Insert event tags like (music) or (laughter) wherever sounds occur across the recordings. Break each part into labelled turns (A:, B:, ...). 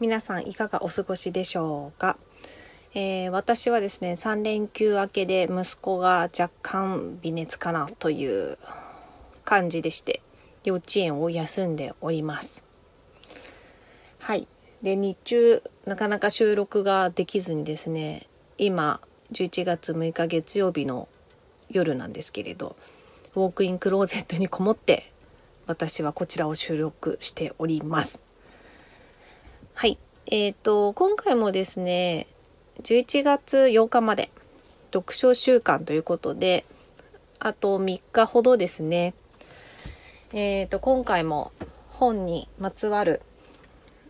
A: 皆さんいかがお過ごしでしょうか、えー、私はですね3連休明けで息子が若干微熱かなという感じでして幼稚園を休んでおります。はい。で日中なかなか収録ができずにですね今11月6日月曜日の夜なんですけれどウォークインクローゼットにこもって私はこちらを収録しております。はい。えっ、ー、と、今回もですね、11月8日まで読書週間ということで、あと3日ほどですね、えっ、ー、と、今回も本にまつわる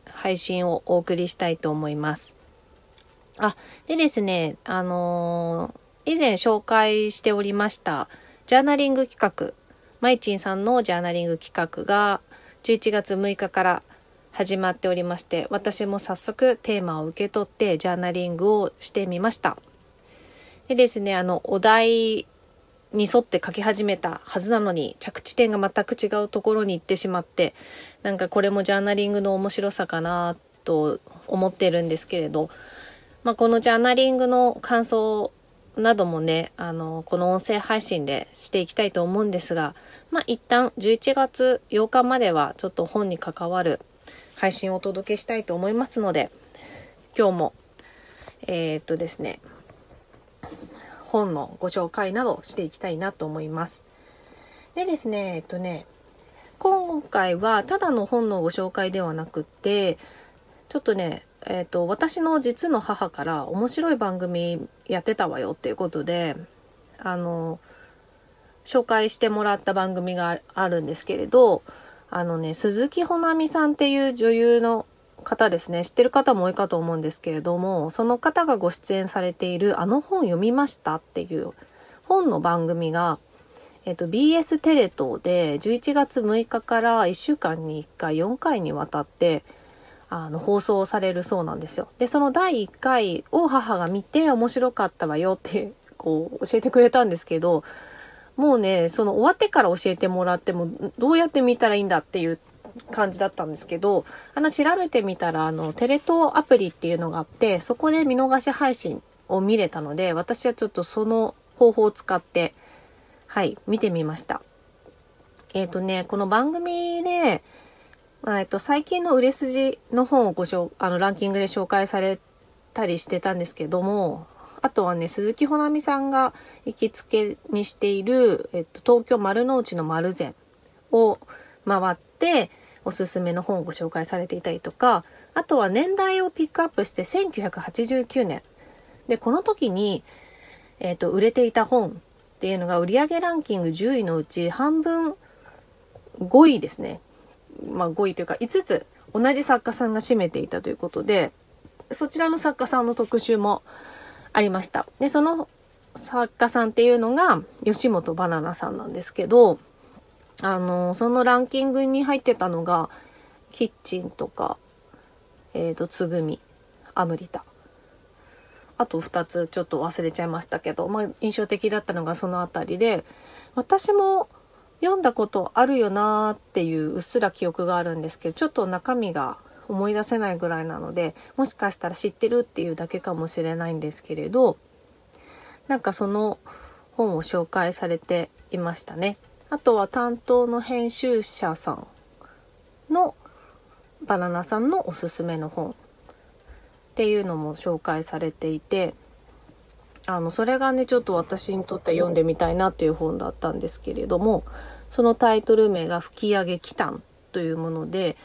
A: 配信をお送りしたいと思います。あ、でですね、あのー、以前紹介しておりましたジャーナリング企画、まいちんさんのジャーナリング企画が11月6日から始まっておりまして私も早速テーマを受け取ってジャーナリングをしてみました。でですねあのお題に沿って書き始めたはずなのに着地点が全く違うところに行ってしまってなんかこれもジャーナリングの面白さかなと思ってるんですけれど、まあ、このジャーナリングの感想などもねあのこの音声配信でしていきたいと思うんですがまあ一旦11月8日まではちょっと本に関わる配信をお届けしたいと思いますので今日もえー、っとですね本のご紹介などしていきたいなと思います。でですねえっとね今回はただの本のご紹介ではなくってちょっとねえっと私の実の母から面白い番組やってたわよっていうことであの紹介してもらった番組があるんですけれどあのね、鈴木保奈美さんっていう女優の方ですね。知ってる方も多いかと思うんですけれども、その方がご出演されているあの本読みましたっていう本の番組が、えっと、BS テレ東で11月6日から1週間に1回4回にわたってあの放送されるそうなんですよ。で、その第1回を母が見て面白かったわよってこう教えてくれたんですけど、もうねその終わってから教えてもらってもどうやって見たらいいんだっていう感じだったんですけどあの調べてみたらあのテレ東アプリっていうのがあってそこで見逃し配信を見れたので私はちょっとその方法を使ってはい見てみました。えっ、ー、とねこの番組で、えっと、最近の売れ筋の本をご紹あのランキングで紹介されたりしてたんですけどもあとはね、鈴木保奈美さんが行きつけにしている、えっと、東京丸の内の丸善を回って、おすすめの本をご紹介されていたりとか、あとは年代をピックアップして1989年。で、この時に、えっと、売れていた本っていうのが売上ランキング10位のうち半分5位ですね。まあ5位というか5つ同じ作家さんが占めていたということで、そちらの作家さんの特集もありました。で、その作家さんっていうのが吉本バナナさんなんですけど、あの、そのランキングに入ってたのが、キッチンとか、えっ、ー、と、つぐみ、アムリタ。あと2つちょっと忘れちゃいましたけど、まあ、印象的だったのがその辺りで、私も読んだことあるよなーっていううっすら記憶があるんですけど、ちょっと中身が思い出せないぐらいなのでもしかしたら知ってるっていうだけかもしれないんですけれどなんかその本を紹介されていましたね。あとは担当の編集者さんのバナナさんのおすすめの本っていうのも紹介されていてあのそれがねちょっと私にとって読んでみたいなっていう本だったんですけれどもそのタイトル名が「吹き上げ祈祷」というもので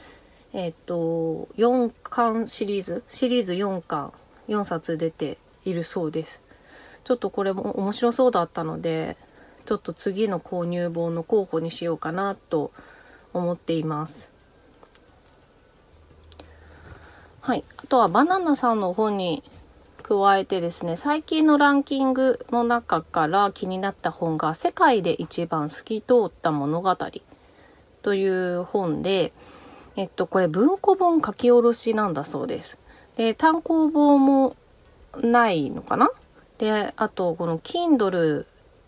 A: えっ、と、4巻シリーズ、シリーズ4巻、4冊出ているそうです。ちょっとこれも面白そうだったので、ちょっと次の購入本の候補にしようかなと思っています。はい、あとはバナナさんの本に加えてですね最近のランキングの中から気になった本が「世界で一番透き通った物語」という本で、えっと、これ文庫本書き下ろしなんだそうです。で単行本もないのかな？であとこの Kindle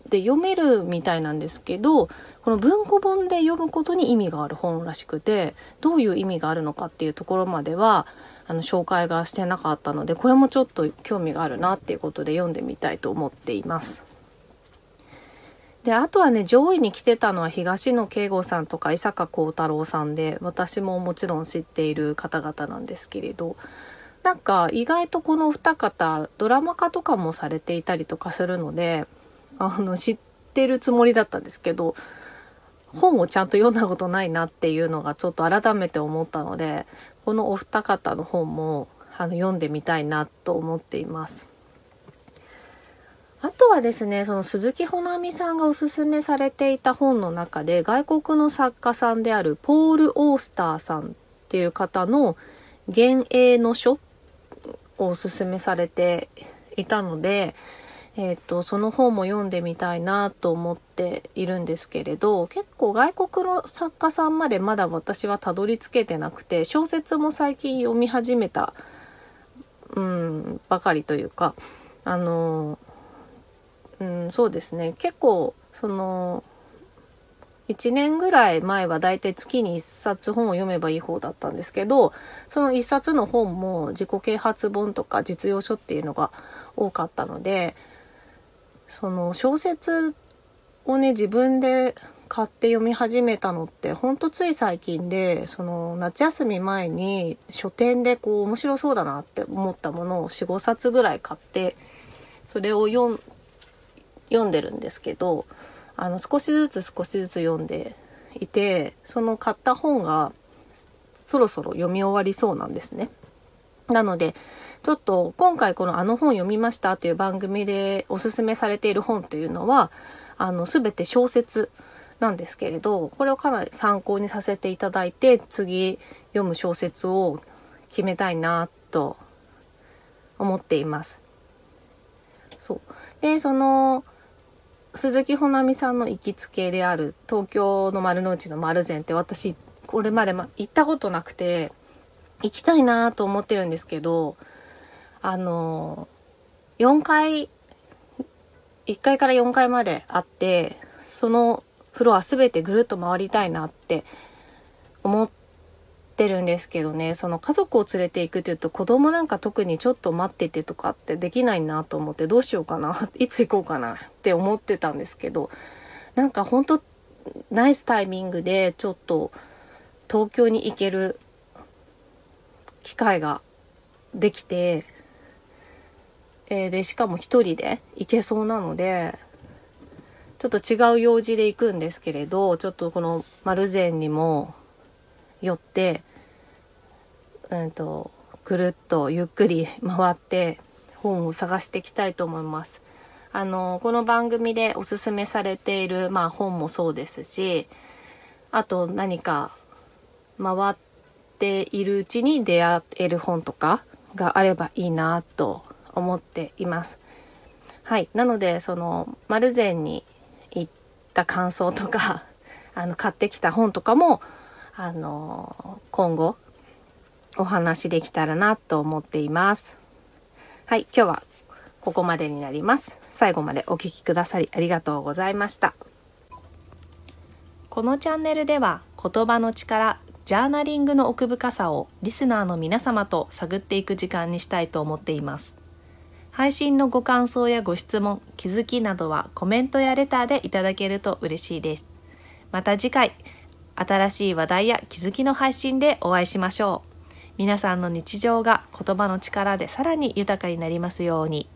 A: で読めるみたいなんですけどこの文庫本で読むことに意味がある本らしくてどういう意味があるのかっていうところまではあの紹介がしてなかったのでこれもちょっと興味があるなっていうことで読んでみたいと思っています。であとはね上位に来てたのは東野圭吾さんとか伊坂幸太郎さんで私ももちろん知っている方々なんですけれどなんか意外とこのお二方ドラマ化とかもされていたりとかするのであの知ってるつもりだったんですけど本をちゃんと読んだことないなっていうのがちょっと改めて思ったのでこのお二方の本もあの読んでみたいなと思っています。はですねその鈴木保奈美さんがおすすめされていた本の中で外国の作家さんであるポール・オースターさんっていう方の「幻影の書」をおすすめされていたのでえーと、その本も読んでみたいなと思っているんですけれど結構外国の作家さんまでまだ私はたどり着けてなくて小説も最近読み始めた、うん、ばかりというかあの、うん、そうですね。結構その1年ぐらい前はだいたい月に1冊本を読めばいい方だったんですけどその1冊の本も自己啓発本とか実用書っていうのが多かったのでその小説をね自分で買って読み始めたのってほんとつい最近でその夏休み前に書店でこう面白そうだなって思ったものを45冊ぐらい買ってそれを読ん読んでるんですけどあの少しずつ少しずつ読んでいてその買った本がそろそろ読み終わりそうなんですね。なのでちょっと今回この「あの本読みました」という番組でおすすめされている本というのはあの全て小説なんですけれどこれをかなり参考にさせていただいて次読む小説を決めたいなと思っています。そうでその鈴木保奈美さんの行きつけである東京の丸の内の丸善って私これまで行ったことなくて行きたいなと思ってるんですけどあの4階1階から4階まであってそのフロア全てぐるっと回りたいなって思っててるんですけどねその家族を連れていくっていうと子供なんか特にちょっと待っててとかってできないなと思ってどうしようかな (laughs) いつ行こうかなって思ってたんですけどなんかほんとナイスタイミングでちょっと東京に行ける機会ができてえー、でしかも一人で行けそうなのでちょっと違う用事で行くんですけれどちょっとこの丸善にも寄って、うんと、ぐるっとゆっくり回って本を探していきたいと思います。あのこの番組でおすすめされている、まあ、本もそうですしあと何か回っているうちに出会える本とかがあればいいなと思っています。はい、なのでその丸善に行った感想とか (laughs) あの買ってきた本とかもあの今後お話できたらなと思っています。はい、今日はここまでになります。最後までお聴きくださりありがとうございました。このチャンネルでは言葉の力、ジャーナリングの奥深さをリスナーの皆様と探っていく時間にしたいと思っています。配信のご感想やご質問、気づきなどはコメントやレターでいただけると嬉しいです。また次回、新しい話題や気づきの配信でお会いしましょう。皆さんの日常が言葉の力でさらに豊かになりますように。